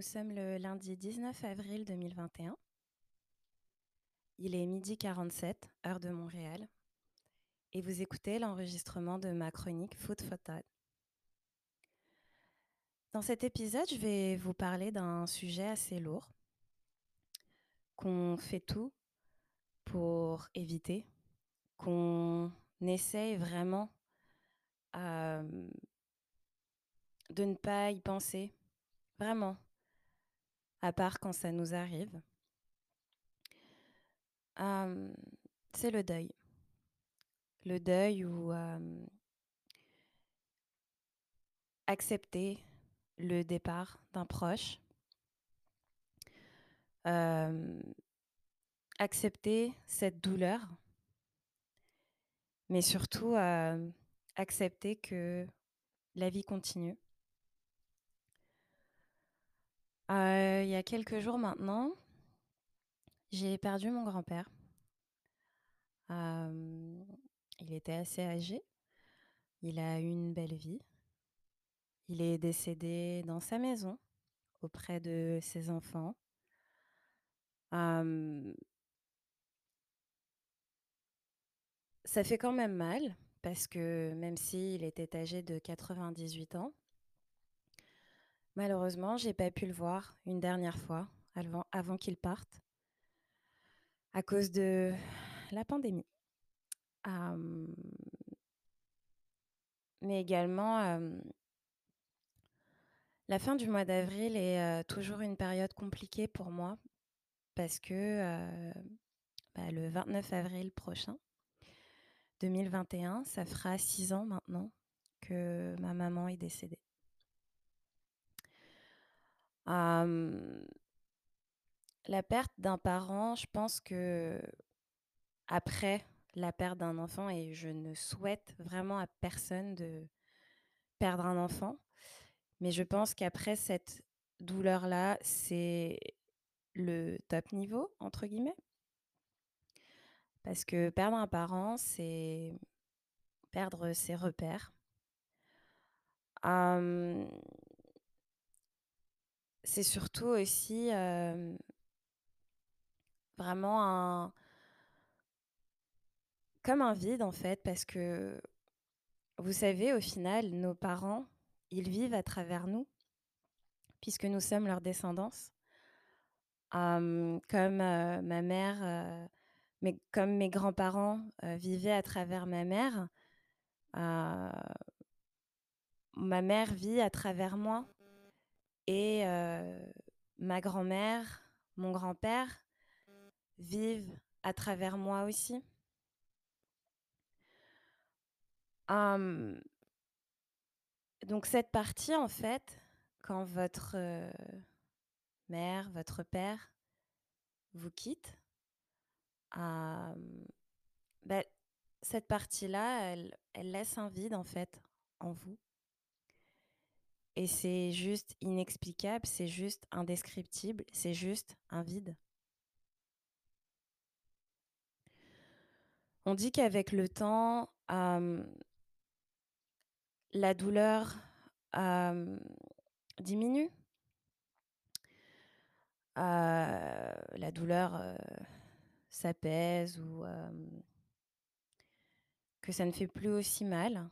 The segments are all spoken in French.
Nous sommes le lundi 19 avril 2021. Il est midi 47, heure de Montréal, et vous écoutez l'enregistrement de ma chronique Food for. Dans cet épisode, je vais vous parler d'un sujet assez lourd qu'on fait tout pour éviter, qu'on essaye vraiment euh, de ne pas y penser, vraiment, à part quand ça nous arrive. C'est le deuil. Le deuil ou accepter le départ d'un proche. Accepter cette douleur, mais surtout accepter que la vie continue. Il y a quelques jours maintenant, j'ai perdu mon grand-père. il était assez âgé. Il a eu une belle vie. Il est décédé dans sa maison, auprès de ses enfants. ça fait quand même mal, parce que même s'il était âgé de 98 ans, malheureusement, j'ai pas pu le voir une dernière fois avant, qu'il parte à cause de la pandémie. mais également, la fin du mois d'avril est toujours une période compliquée pour moi parce que bah, le 29 avril prochain, 2021, ça fera six ans maintenant que ma maman est décédée. La perte d'un parent, je pense que après la perte d'un enfant, et je ne souhaite vraiment à personne de perdre un enfant, mais je pense qu'après cette douleur-là, c'est le top niveau, entre guillemets. Parce que perdre un parent, c'est perdre ses repères. C'est surtout aussi vraiment un comme un vide en fait parce que vous savez au final nos parents ils vivent à travers nous puisque nous sommes leur descendance comme ma mère mais comme mes grands-parents vivaient à travers ma mère ma mère vit à travers moi et ma grand-mère mon grand-père vivent à travers moi aussi. donc cette partie, en fait, quand votre mère, votre père vous quitte, bah, cette partie-là, elle, elle laisse un vide, en fait, en vous. Et c'est juste inexplicable, c'est juste indescriptible, c'est juste un vide. On dit qu'avec le temps, la douleur diminue. la douleur s'apaise ou que ça ne fait plus aussi mal.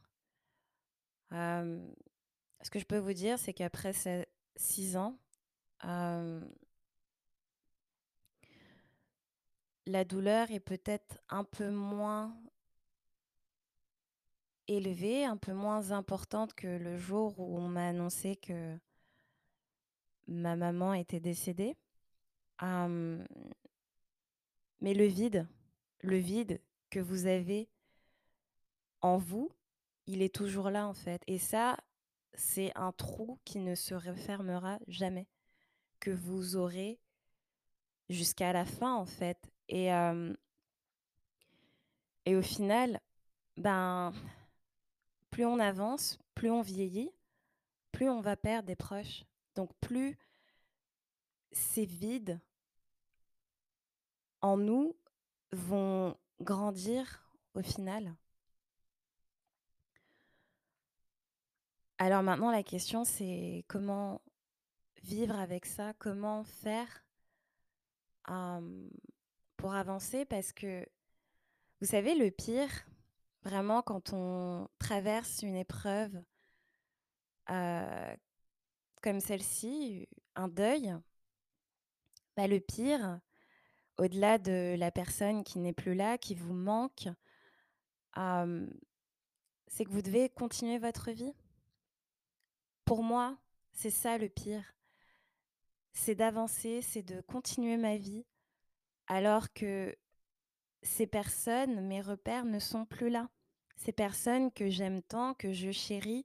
Ce que je peux vous dire, c'est qu'après ces six ans, la douleur est peut-être un peu moins élevée, un peu moins importante que le jour où on m'a annoncé que ma maman était décédée. mais le vide, le vide que vous avez en vous, il est toujours là en fait. Et ça, c'est un trou qui ne se refermera jamais, que vous aurez jusqu'à la fin en fait. Et, et au final, ben, plus on avance, plus on vieillit, plus on va perdre des proches. Donc plus ces vides en nous vont grandir au final. Alors maintenant, la question, c'est comment vivre avec ça? Comment faire pour avancer? Parce que, vous savez, le pire, vraiment quand on traverse une épreuve comme celle-ci, un deuil bah, le pire, au-delà de la personne qui n'est plus là, qui vous manque c'est que vous devez continuer votre vie. Pour moi, c'est ça le pire. C'est d'avancer, c'est de continuer ma vie, alors que ces personnes, mes repères, ne sont plus là. Ces personnes que j'aime tant, que je chéris,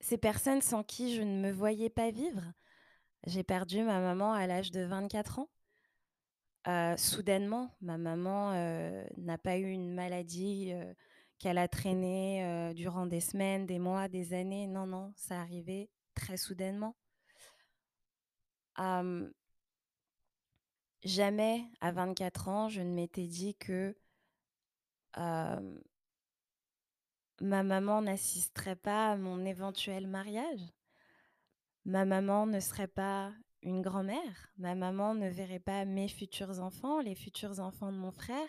ces personnes sans qui je ne me voyais pas vivre. J'ai perdu ma maman à l'âge de 24 ans. Heu, soudainement, ma maman, n'a pas eu une maladie, qu'elle a traînée, heu, durant des semaines, des mois, des années. Non, non, c'est arrivé très soudainement. Jamais, à 24 ans, je ne m'étais dit que ma maman n'assisterait pas à mon éventuel mariage. Ma maman ne serait pas une grand-mère. Ma maman ne verrait pas mes futurs enfants, les futurs enfants de mon frère.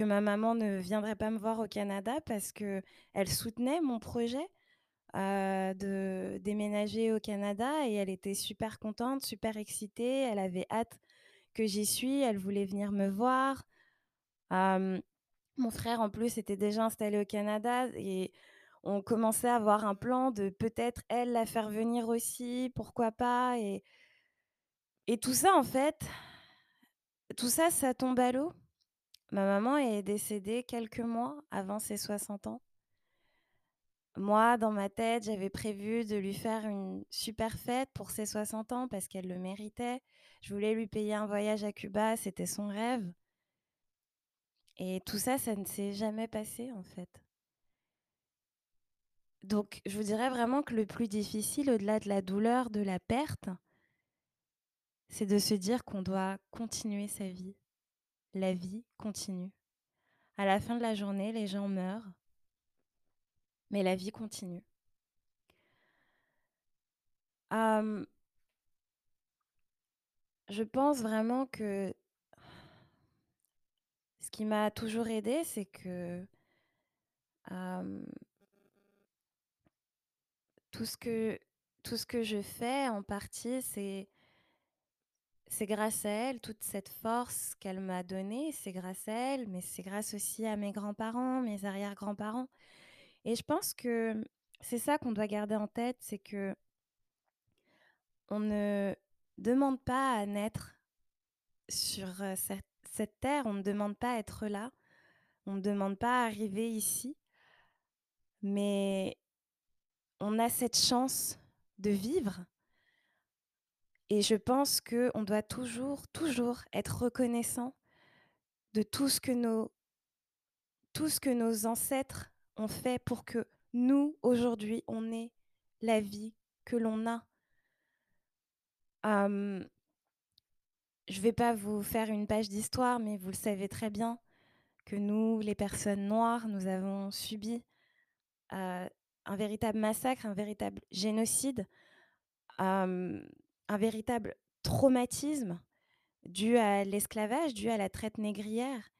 Que ma maman ne viendrait pas me voir au Canada parce qu'elle soutenait mon projet, heu, de déménager au Canada et elle était super contente, super excitée. Elle avait hâte que j'y suis, elle voulait venir me voir. Mon frère, en plus, était déjà installé au Canada et on commençait à avoir un plan de peut-être, elle, la faire venir aussi, pourquoi pas et et tout ça, en fait, tout ça, ça tombe à l'eau. Ma maman est décédée quelques mois avant ses 60 ans. Moi, dans ma tête, j'avais prévu de lui faire une super fête pour ses 60 ans parce qu'elle le méritait. Je voulais lui payer un voyage à Cuba, c'était son rêve. Et tout ça, ça ne s'est jamais passé, en fait. Donc je vous dirais vraiment que le plus difficile, au-delà de la douleur de la perte c'est de se dire qu'on doit continuer sa vie. La vie continue. À la fin de la journée, les gens meurent mais la vie continue. Je pense vraiment que ce qui m'a toujours aidée, c'est que tout ce que je fais, en partie, c'est c'est grâce à elle, toute cette force qu'elle m'a donnée, c'est grâce à elle, mais c'est grâce aussi à mes grands-parents, mes arrière-grands-parents. Et je pense que c'est ça qu'on doit garder en tête, c'est qu'on ne demande pas à naître sur, heu, cette cette terre, on ne demande pas à être là, on ne demande pas à arriver ici mais on a cette chance de vivre et je pense qu'on doit toujours, toujours être reconnaissant de tout ce que nos tout ce que nos ancêtres ont fait pour que nous, aujourd'hui, on ait la vie que l'on a. Je vais pas vous faire une page d'histoire, mais vous le savez très bien que nous, les personnes noires, nous avons subi, un véritable massacre, un véritable génocide, un véritable traumatisme dû à l'esclavage, dû à la traite négrière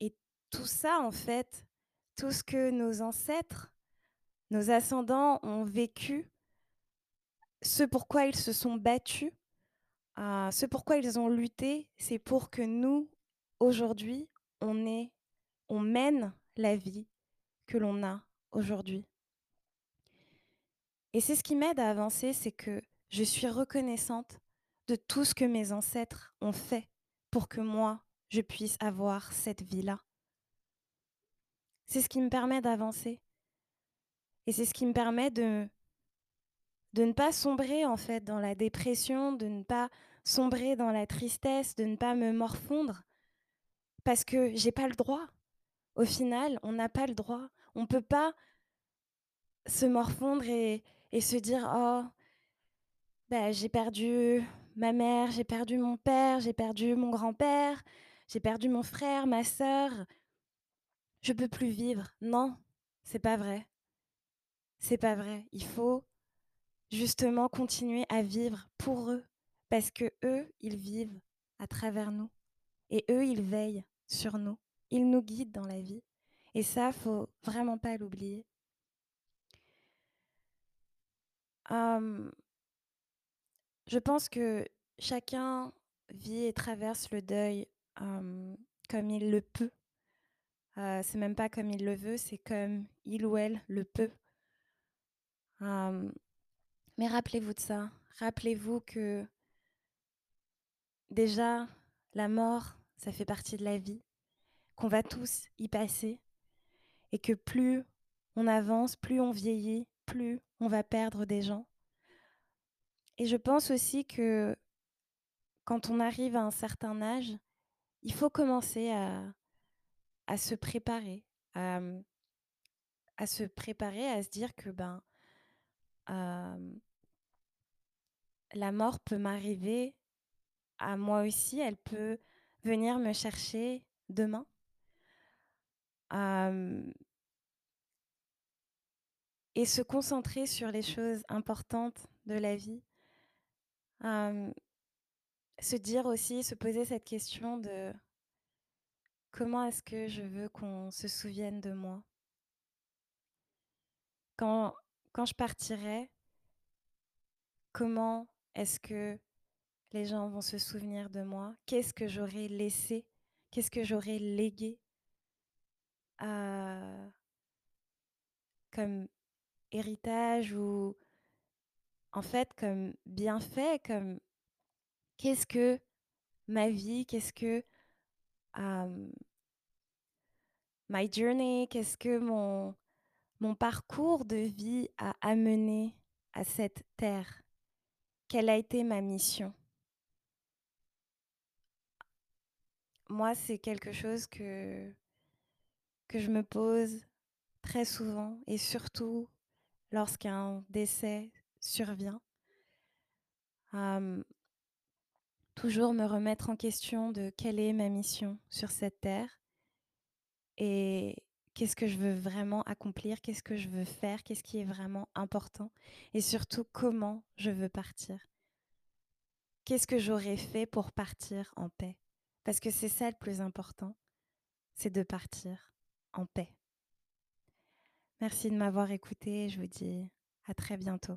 et tout ça, en fait, tout ce que nos ancêtres, nos ascendants ont vécu ce pourquoi ils se sont battus, heu, ce pourquoi ils ont lutté, c'est pour que nous, aujourd'hui, on ait on mène la vie que l'on a aujourd'hui. Et c'est ce qui m'aide à avancer, c'est que je suis reconnaissante de tout ce que mes ancêtres ont fait pour que moi, je puisse avoir cette vie-là. C'est ce qui me permet d'avancer et c'est ce qui me permet de de ne pas sombrer, en fait, dans la dépression, de ne pas sombrer dans la tristesse, de ne pas me morfondre parce que j'ai pas le droit. Au final, on n'a pas le droit. On peut pas se morfondre et et se dire: «Oh bah, j'ai perdu ma mère, j'ai perdu mon père, j'ai perdu mon grand-père, j'ai perdu mon frère, ma sœur. Je peux plus vivre». Non, c'est pas vrai. C'est pas vrai. Il faut justement continuer à vivre pour eux parce que eux, ils vivent à travers nous et eux, ils veillent sur nous. Ils nous guident dans la vie. Et ça, faut vraiment pas l'oublier. Je pense que chacun vit et traverse le deuil comme il le peut. Euh, c'est même pas comme il le veut, c'est comme il ou elle le peut. Mais rappelez-vous de ça. Rappelez-vous que déjà, la mort, ça fait partie de la vie, qu'on va tous y passer, et que plus on avance, plus on vieillit, plus on va perdre des gens. Et je pense aussi que quand on arrive à un certain âge, il faut commencer à, se préparer, à, à, se préparer, à se dire que ben, la mort peut m'arriver à moi aussi, elle peut venir me chercher demain. Et se concentrer sur les choses importantes de la vie. Se dire aussi, se poser cette question de comment est-ce que je veux qu'on se souvienne de moi? Quand, quand je partirai, comment est-ce que les gens vont se souvenir de moi? Qu'est-ce que j'aurais laissé? Qu'est-ce que j'aurais légué comme héritage ou en fait comme bienfait, comme qu'est-ce que ma vie, qu'est-ce que um, my journey, qu'est-ce que mon, mon parcours de vie a amené à cette terre? Quelle a été ma mission? Moi, c'est quelque chose que, que je me pose très souvent et surtout lorsqu'un décès survient. toujours me remettre en question de quelle est ma mission sur cette terre et qu'est-ce que je veux vraiment accomplir, qu'est-ce que je veux faire, qu'est-ce qui est vraiment important et surtout comment je veux partir. Qu'est-ce que j'aurais fait pour partir en paix? Parce que c'est ça le plus important, c'est de partir en paix. Merci de m'avoir écouté. Je vous dis à très bientôt.